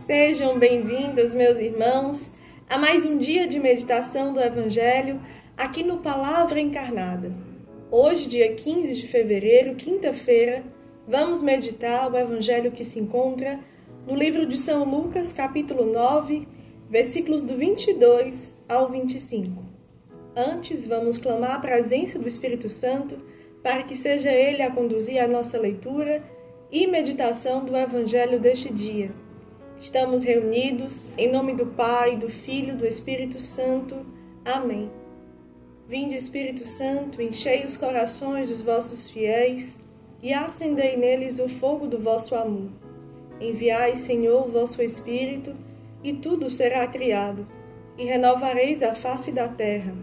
Sejam bem-vindos, meus irmãos, a mais um dia de meditação do Evangelho aqui no Palavra Encarnada. Hoje, dia 15 de fevereiro, quinta-feira, vamos meditar o Evangelho que se encontra no livro de São Lucas, capítulo 9, versículos do 22 ao 25. Antes, vamos clamar a presença do Espírito Santo para que seja Ele a conduzir a nossa leitura e meditação do Evangelho deste dia Estamos reunidos em nome do Pai, do Filho, do Espírito Santo. Amém. Vinde, Espírito Santo, enchei os corações dos vossos fiéis e acendei neles o fogo do vosso amor. Enviai, Senhor, o vosso Espírito, e tudo será criado, e renovareis a face da terra.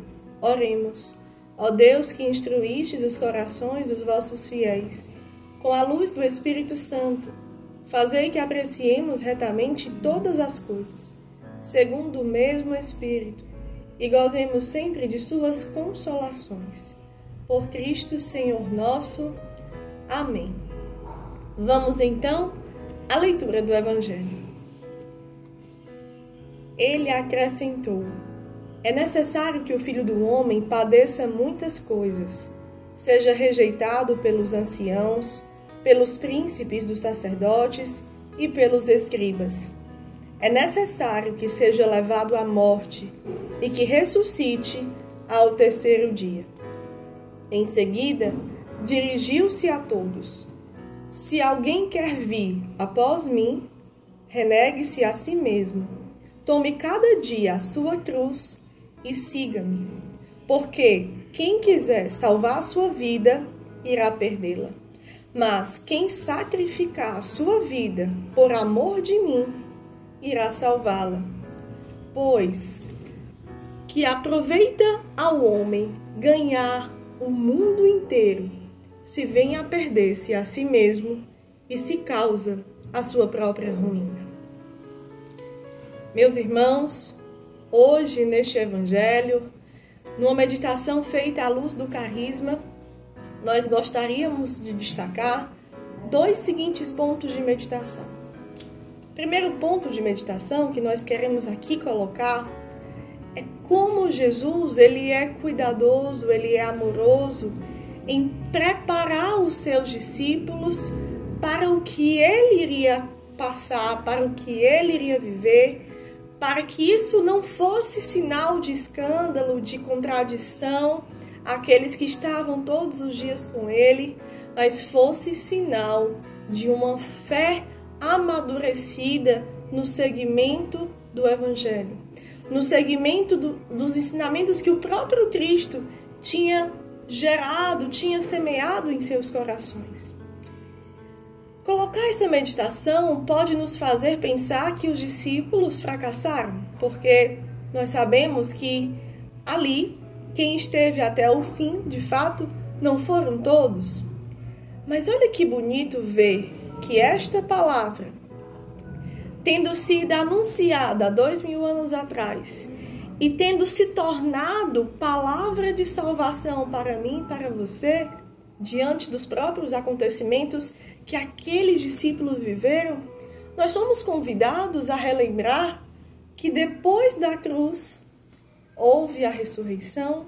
Oremos. Ó Deus que instruístes os corações dos vossos fiéis, com a luz do Espírito Santo, Fazei que apreciemos retamente todas as coisas, segundo o mesmo Espírito, e gozemos sempre de Suas consolações. Por Cristo, Senhor nosso. Amém. Vamos então à leitura do Evangelho. Ele acrescentou: É necessário que o Filho do Homem padeça muitas coisas, seja rejeitado pelos anciãos, pelos príncipes dos sacerdotes e pelos escribas. É necessário que seja levado à morte e que ressuscite ao terceiro dia. Em seguida, dirigiu-se a todos: Se alguém quer vir após mim, renegue-se a si mesmo. Tome cada dia a sua cruz e siga-me. Porque quem quiser salvar a sua vida, irá perdê-la. Mas quem sacrificar a sua vida por amor de mim, irá salvá-la. Pois que aproveita ao homem ganhar o mundo inteiro, se vem a perder-se a si mesmo e se causa a sua própria ruína. Meus irmãos, hoje neste Evangelho, numa meditação feita à luz do carisma, nós gostaríamos de destacar dois seguintes pontos de meditação. Primeiro ponto de meditação que nós queremos aqui colocar é como Jesus ele é cuidadoso, ele é amoroso em preparar os seus discípulos para o que ele iria passar, para o que ele iria viver, para que isso não fosse sinal de escândalo, de contradição, aqueles que estavam todos os dias com ele, mas fosse sinal de uma fé amadurecida no segmento do Evangelho, no segmento do, dos ensinamentos que o próprio Cristo tinha gerado, tinha semeado em seus corações. Colocar essa meditação pode nos fazer pensar que os discípulos fracassaram, porque nós sabemos que ali quem esteve até o fim, de fato, não foram todos. Mas olha que bonito ver que esta palavra, tendo sido anunciada há dois mil anos atrás e tendo se tornado palavra de salvação para mim para você, diante dos próprios acontecimentos que aqueles discípulos viveram, nós somos convidados a relembrar que depois da cruz houve a ressurreição,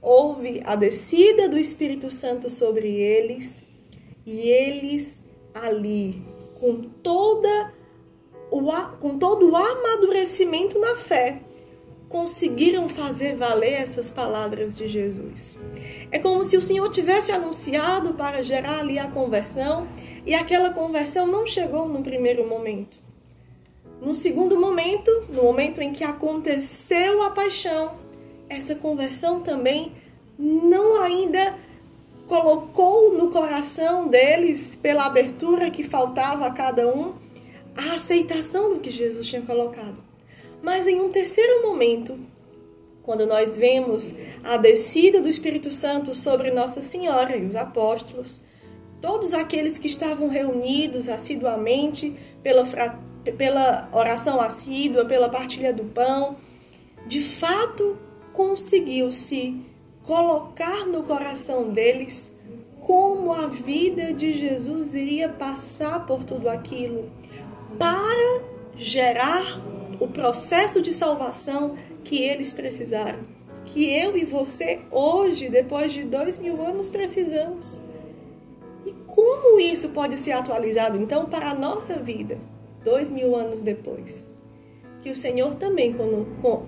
houve a descida do Espírito Santo sobre eles e eles ali com toda o com todo o amadurecimento na fé conseguiram fazer valer essas palavras de Jesus. É como se o Senhor tivesse anunciado para gerar ali a conversão e aquela conversão não chegou no primeiro momento. No segundo momento, no momento em que aconteceu a paixão, essa conversão também não ainda colocou no coração deles, pela abertura que faltava a cada um, a aceitação do que Jesus tinha colocado. Mas em um terceiro momento, quando nós vemos a descida do Espírito Santo sobre Nossa Senhora e os apóstolos, todos aqueles que estavam reunidos assiduamente pela fraternidade, pela oração assídua, pela partilha do pão, de fato conseguiu-se colocar no coração deles como a vida de Jesus iria passar por tudo aquilo, para gerar o processo de salvação que eles precisaram. Que eu e você, hoje, depois de dois mil anos, precisamos. E como isso pode ser atualizado, então, para a nossa vida, dois mil anos depois? Que o Senhor também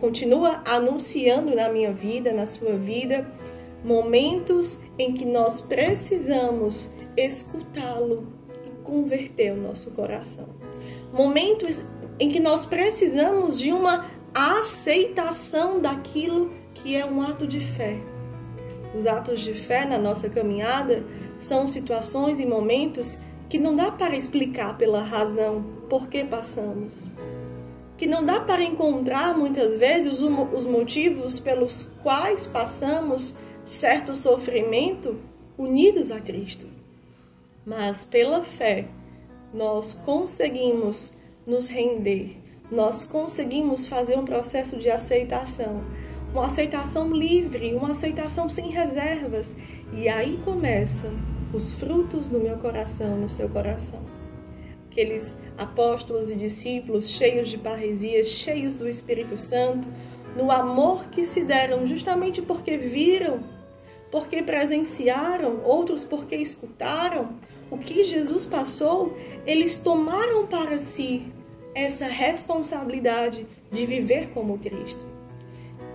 continua anunciando na minha vida, na sua vida, momentos em que nós precisamos escutá-lo e converter o nosso coração. Momentos em que nós precisamos de uma aceitação daquilo que é um ato de fé. Os atos de fé na nossa caminhada são situações e momentos que não dá para explicar pela razão por que passamos. Que não dá para encontrar muitas vezes os motivos pelos quais passamos certo sofrimento unidos a Cristo. Mas pela fé, nós conseguimos nos render, nós conseguimos fazer um processo de aceitação, uma aceitação livre, uma aceitação sem reservas. E aí começam os frutos no meu coração, no seu coração. Aqueles apóstolos e discípulos cheios de parresia, cheios do Espírito Santo, no amor que se deram justamente porque viram, porque presenciaram, outros porque escutaram o que Jesus passou, eles tomaram para si essa responsabilidade de viver como Cristo.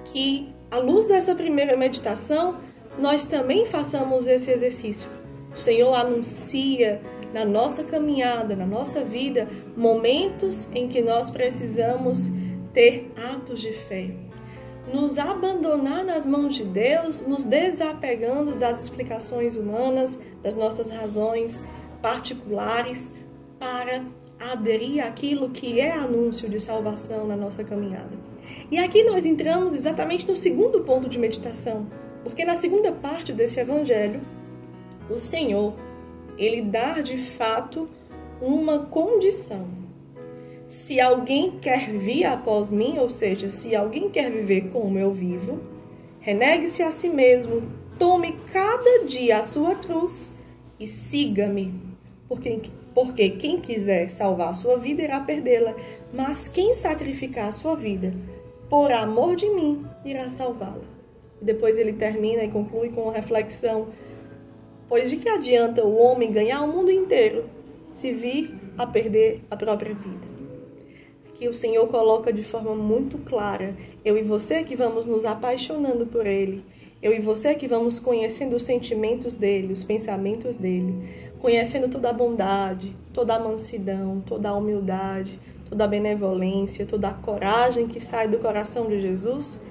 Que, à luz dessa primeira meditação, nós também façamos esse exercício. O Senhor anuncia na nossa caminhada, na nossa vida, momentos em que nós precisamos ter atos de fé. Nos abandonar nas mãos de Deus, nos desapegando das explicações humanas, das nossas razões particulares, para aderir àquilo que é anúncio de salvação na nossa caminhada. E aqui nós entramos exatamente no segundo ponto de meditação, porque na segunda parte desse evangelho, o Senhor, ele dá de fato uma condição. Se alguém quer vir após mim, ou seja, se alguém quer viver como eu vivo, renegue-se a si mesmo, tome cada dia a sua cruz e siga-me. Porque porque quem quiser salvar a sua vida irá perdê-la, mas quem sacrificar a sua vida por amor de mim irá salvá-la. Depois ele termina e conclui com uma reflexão: Pois de que adianta o homem ganhar o mundo inteiro se vir a perder a própria vida? Que o Senhor coloca de forma muito clara, eu e você que vamos nos apaixonando por ele, eu e você que vamos conhecendo os sentimentos dele, os pensamentos dele, conhecendo toda a bondade, toda a mansidão, toda a humildade, toda a benevolência, toda a coragem que sai do coração de Jesus,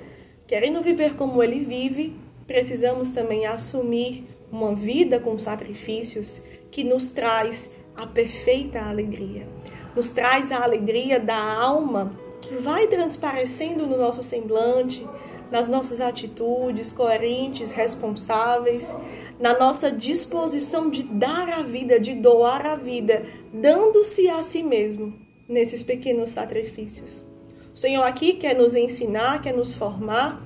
querendo viver como ele vive, precisamos também assumir uma vida com sacrifícios que nos traz a perfeita alegria. Nos traz a alegria da alma que vai transparecendo no nosso semblante, nas nossas atitudes coerentes, responsáveis, na nossa disposição de dar a vida, de doar a vida, dando-se a si mesmo nesses pequenos sacrifícios. O Senhor aqui quer nos ensinar, quer nos formar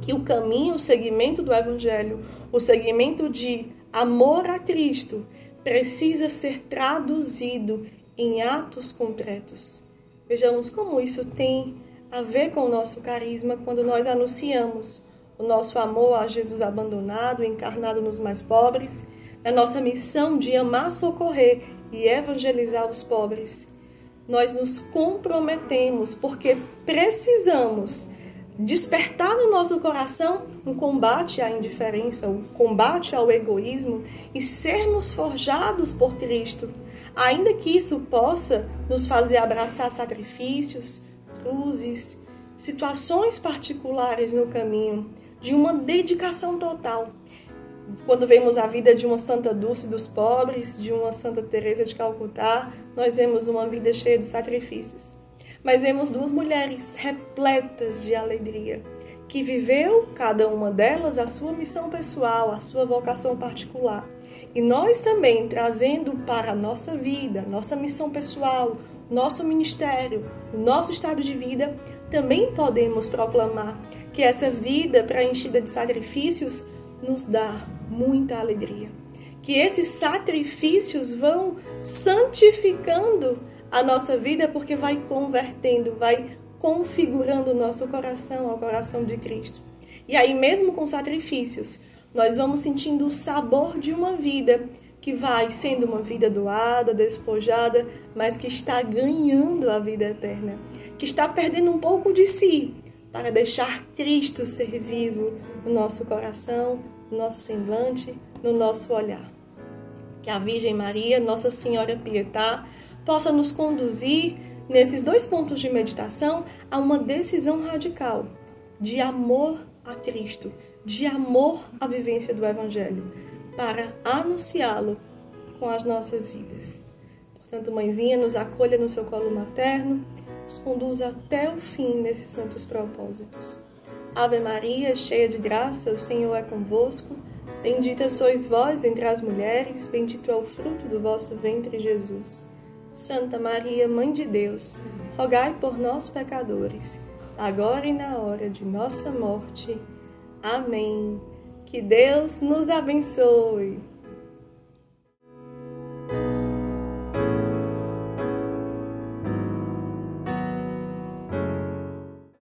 que o caminho, o segmento do Evangelho, o segmento de amor a Cristo, precisa ser traduzido em atos concretos. Vejamos como isso tem a ver com o nosso carisma quando nós anunciamos o nosso amor a Jesus abandonado, encarnado nos mais pobres, a nossa missão de amar, socorrer e evangelizar os pobres. Nós nos comprometemos porque precisamos despertar no nosso coração um combate à indiferença, um combate ao egoísmo e sermos forjados por Cristo, ainda que isso possa nos fazer abraçar sacrifícios, cruzes, situações particulares no caminho, de uma dedicação total. Quando vemos a vida de uma Santa Dulce dos pobres, de uma Santa Teresa de Calcutá, nós vemos uma vida cheia de sacrifícios. Mas vemos duas mulheres repletas de alegria, que viveu cada uma delas a sua missão pessoal, a sua vocação particular. E nós também trazendo para a nossa vida, nossa missão pessoal, nosso ministério, nosso estado de vida, também podemos proclamar que essa vida preenchida de sacrifícios nos dá muita alegria. Que esses sacrifícios vão santificando a nossa vida porque vai convertendo, vai configurando o nosso coração ao coração de Cristo. E aí, mesmo com sacrifícios, nós vamos sentindo o sabor de uma vida que vai sendo uma vida doada, despojada, mas que está ganhando a vida eterna, que está perdendo um pouco de si para deixar Cristo ser vivo no nosso coração, no nosso semblante, no nosso olhar. Que a Virgem Maria, Nossa Senhora Pietá, possa nos conduzir nesses dois pontos de meditação a uma decisão radical de amor a Cristo, de amor à vivência do Evangelho, para anunciá-lo com as nossas vidas. Portanto, mãezinha, nos acolha no seu colo materno, nos conduza até o fim nesses santos propósitos. Ave Maria, cheia de graça, o Senhor é convosco. Bendita sois vós entre as mulheres, bendito é o fruto do vosso ventre, Jesus. Santa Maria, Mãe de Deus, rogai por nós, pecadores, agora e na hora de nossa morte. Amém. Que Deus nos abençoe.